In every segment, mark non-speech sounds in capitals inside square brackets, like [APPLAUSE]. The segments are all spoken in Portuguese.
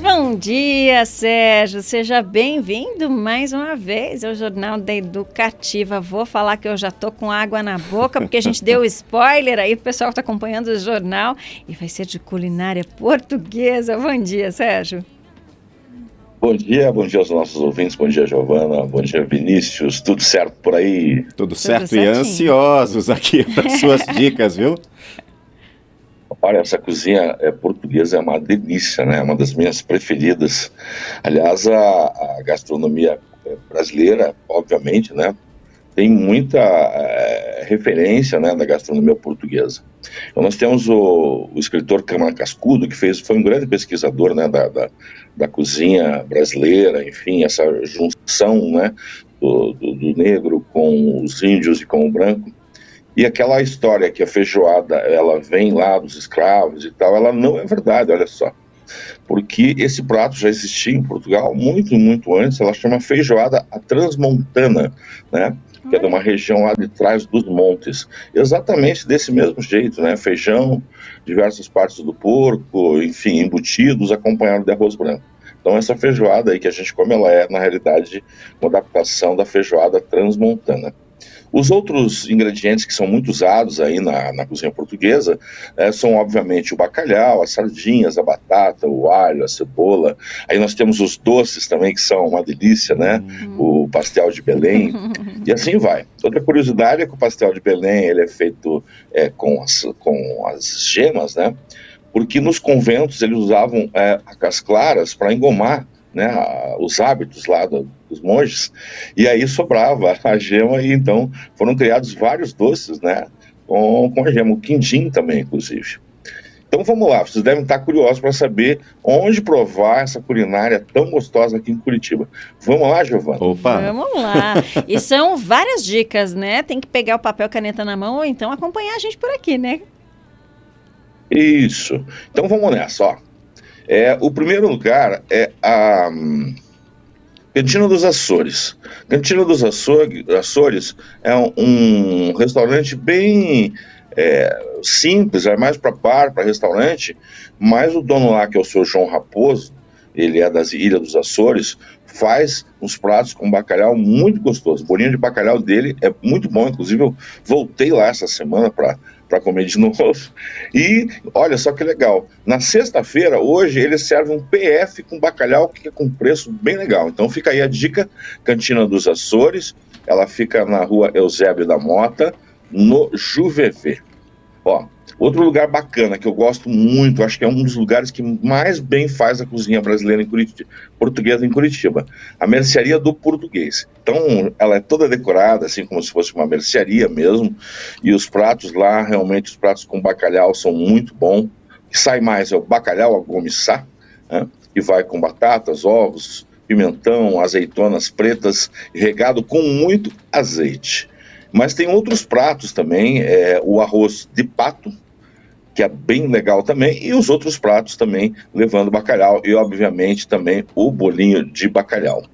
Bom dia, Sérgio. Seja bem-vindo mais uma vez ao Jornal da Educativa. Vou falar que eu já tô com água na boca, porque a gente deu spoiler aí, o pessoal está acompanhando o jornal e vai ser de culinária portuguesa. Bom dia, Sérgio. Bom dia, bom dia aos nossos ouvintes, bom dia Giovana, bom dia Vinícius, tudo certo por aí? Tudo, tudo certo certinho. e ansiosos aqui [LAUGHS] para suas dicas, viu? Olha, essa cozinha é, portuguesa é uma delícia, né? É uma das minhas preferidas. Aliás, a, a gastronomia é, brasileira, obviamente, né? Tem muita é, referência né, da gastronomia portuguesa. Então, nós temos o, o escritor Câmara Cascudo, que fez, foi um grande pesquisador né, da, da, da cozinha brasileira, enfim, essa junção né, do, do, do negro com os índios e com o branco. E aquela história que a feijoada ela vem lá dos escravos e tal, ela não é verdade, olha só. Porque esse prato já existia em Portugal muito, muito antes, ela chama feijoada a transmontana, né? Que é de uma região lá de trás dos montes. Exatamente desse mesmo jeito, né? Feijão, diversas partes do porco, enfim, embutidos, acompanhado de arroz branco. Então essa feijoada aí que a gente come, ela é, na realidade, uma adaptação da feijoada transmontana. Os outros ingredientes que são muito usados aí na, na cozinha portuguesa é, são, obviamente, o bacalhau, as sardinhas, a batata, o alho, a cebola. Aí nós temos os doces também, que são uma delícia, né? Uhum. O pastel de Belém. [LAUGHS] e assim vai. Outra curiosidade é que o pastel de Belém ele é feito é, com, as, com as gemas, né? Porque nos conventos eles usavam é, as claras para engomar né, os hábitos lá do, dos monges, e aí sobrava a gema, e então foram criados vários doces, né, com, com a gema, o quindim também, inclusive. Então vamos lá, vocês devem estar curiosos para saber onde provar essa culinária tão gostosa aqui em Curitiba. Vamos lá, Giovana? Opa! Vamos lá! E são várias dicas, né? Tem que pegar o papel caneta na mão ou então acompanhar a gente por aqui, né? Isso. Então vamos nessa, ó. É, o primeiro lugar é a um, Cantina dos Açores. Cantina dos Açores é um, um restaurante bem é, simples, é mais para bar, para restaurante, mas o dono lá, que é o seu João Raposo, ele é das Ilhas dos Açores, faz uns pratos com bacalhau muito gostoso. O bolinho de bacalhau dele é muito bom, inclusive eu voltei lá essa semana para para comer de [LAUGHS] novo. E olha só que legal, na sexta-feira, hoje, eles servem um PF com bacalhau que é com preço bem legal. Então fica aí a dica: Cantina dos Açores, ela fica na rua Eusébio da Mota, no Juvevê. Ó, Outro lugar bacana que eu gosto muito, acho que é um dos lugares que mais bem faz a cozinha brasileira em Curitiba, portuguesa em Curitiba, a mercearia do português. Então, ela é toda decorada, assim como se fosse uma mercearia mesmo, e os pratos lá, realmente, os pratos com bacalhau são muito bons. Sai mais é o bacalhau a gomissá, né, que vai com batatas, ovos, pimentão, azeitonas pretas, regado com muito azeite. Mas tem outros pratos também, é, o arroz de pato, que é bem legal também, e os outros pratos também levando bacalhau e, obviamente, também o bolinho de bacalhau.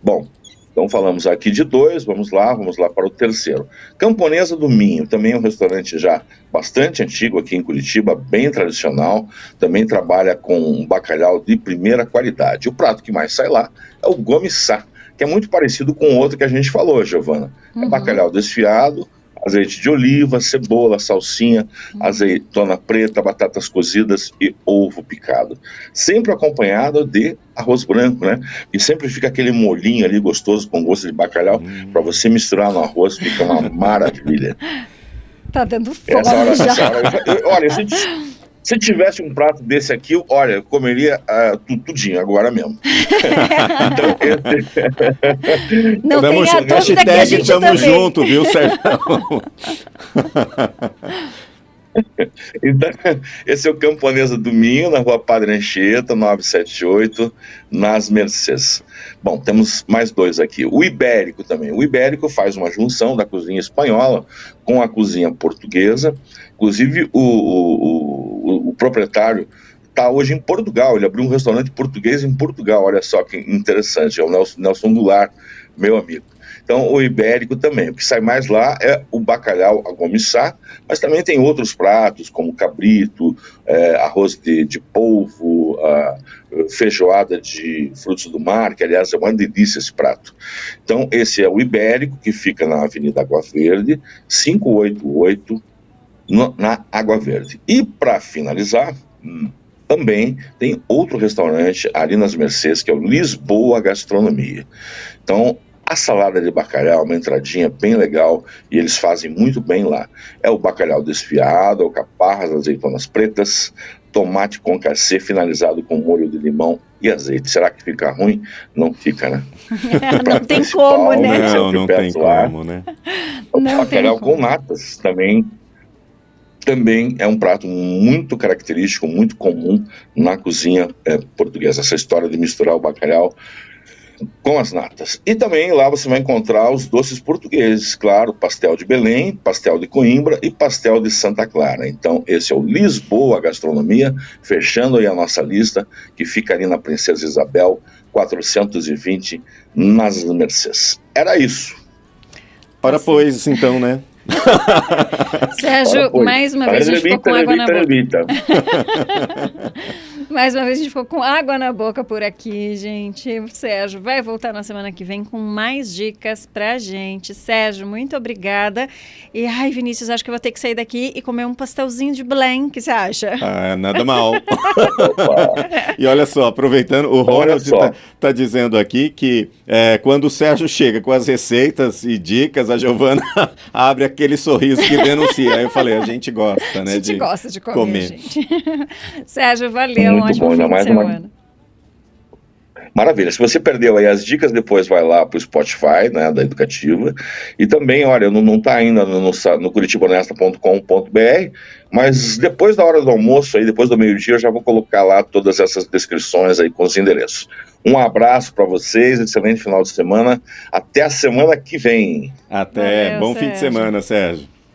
Bom, então falamos aqui de dois, vamos lá, vamos lá para o terceiro. Camponesa do Minho, também é um restaurante já bastante antigo aqui em Curitiba, bem tradicional, também trabalha com bacalhau de primeira qualidade. O prato que mais sai lá é o gomissá, que é muito parecido com o outro que a gente falou, Giovana. É uhum. É bacalhau desfiado, azeite de oliva, cebola, salsinha, azeitona preta, batatas cozidas e ovo picado. Sempre acompanhado de arroz branco, né? E sempre fica aquele molinho ali gostoso com gosto de bacalhau hum. para você misturar no arroz, fica uma maravilha. [LAUGHS] Tá dando fome essa hora, já. Essa hora, eu, olha, gente, se tivesse um prato desse aqui, olha, eu comeria uh, tudinho agora mesmo. então, [LAUGHS] esse... Não Vamos, tenha dúvida que a gente tamo também. junto, viu, Sérgio? [LAUGHS] então, esse é o Camponesa do Minho, na rua Padre Anchieta, 978, nas Mercedes. Bom, temos mais dois aqui. O Ibérico também. O Ibérico faz uma junção da cozinha espanhola com a cozinha portuguesa. Inclusive, o, o proprietário está hoje em Portugal. Ele abriu um restaurante português em Portugal. Olha só que interessante. É o Nelson, Nelson Goulart, meu amigo. Então, o ibérico também. O que sai mais lá é o bacalhau a gomissá, mas também tem outros pratos, como cabrito, é, arroz de, de polvo, feijoada de frutos do mar, que, aliás, é uma delícia esse prato. Então, esse é o ibérico, que fica na Avenida Água Verde, 588, no, na Água Verde. E, para finalizar... Também tem outro restaurante ali nas Mercedes, que é o Lisboa Gastronomia. Então, a salada de bacalhau, uma entradinha bem legal, e eles fazem muito bem lá. É o bacalhau desfiado, alcaparras, azeitonas pretas, tomate com cacê finalizado com molho de limão e azeite. Será que fica ruim? Não fica, né? [LAUGHS] não tem como, né? Não, não tem como, né? O não bacalhau com natas também também é um prato muito característico, muito comum na cozinha é, portuguesa. Essa história de misturar o bacalhau com as natas. E também lá você vai encontrar os doces portugueses, claro, pastel de Belém, pastel de Coimbra e pastel de Santa Clara. Então, esse é o Lisboa Gastronomia, fechando aí a nossa lista, que fica ali na Princesa Isabel 420, nas Mercedes. Era isso. Ora, pois, então, né? Sérgio, mais uma vez a gente ficou com água na boca. [LAUGHS] Mais uma vez a gente ficou com água na boca por aqui, gente. O Sérgio vai voltar na semana que vem com mais dicas pra gente. Sérgio, muito obrigada. E ai, Vinícius, acho que eu vou ter que sair daqui e comer um pastelzinho de. O que você acha? Ah, nada [LAUGHS] mal. [LAUGHS] e olha só, aproveitando, o Ronald está tá dizendo aqui que é, quando o Sérgio chega com as receitas e dicas, a Giovana [LAUGHS] abre aquele sorriso que denuncia. Aí eu falei, a gente gosta, né? A gente de gosta de comer, comer. gente. Sérgio, valeu um ótimo bom, fim mais. Uma... Maravilha. Se você perdeu aí as dicas, depois vai lá para o Spotify, né, da Educativa. E também, olha, não está ainda no, no, no curitibonesta.com.br, mas depois da hora do almoço, aí, depois do meio-dia, eu já vou colocar lá todas essas descrições aí com os endereços. Um abraço para vocês, excelente final de semana. Até a semana que vem. Até. Valeu, Bom Sérgio. fim de semana, Sérgio.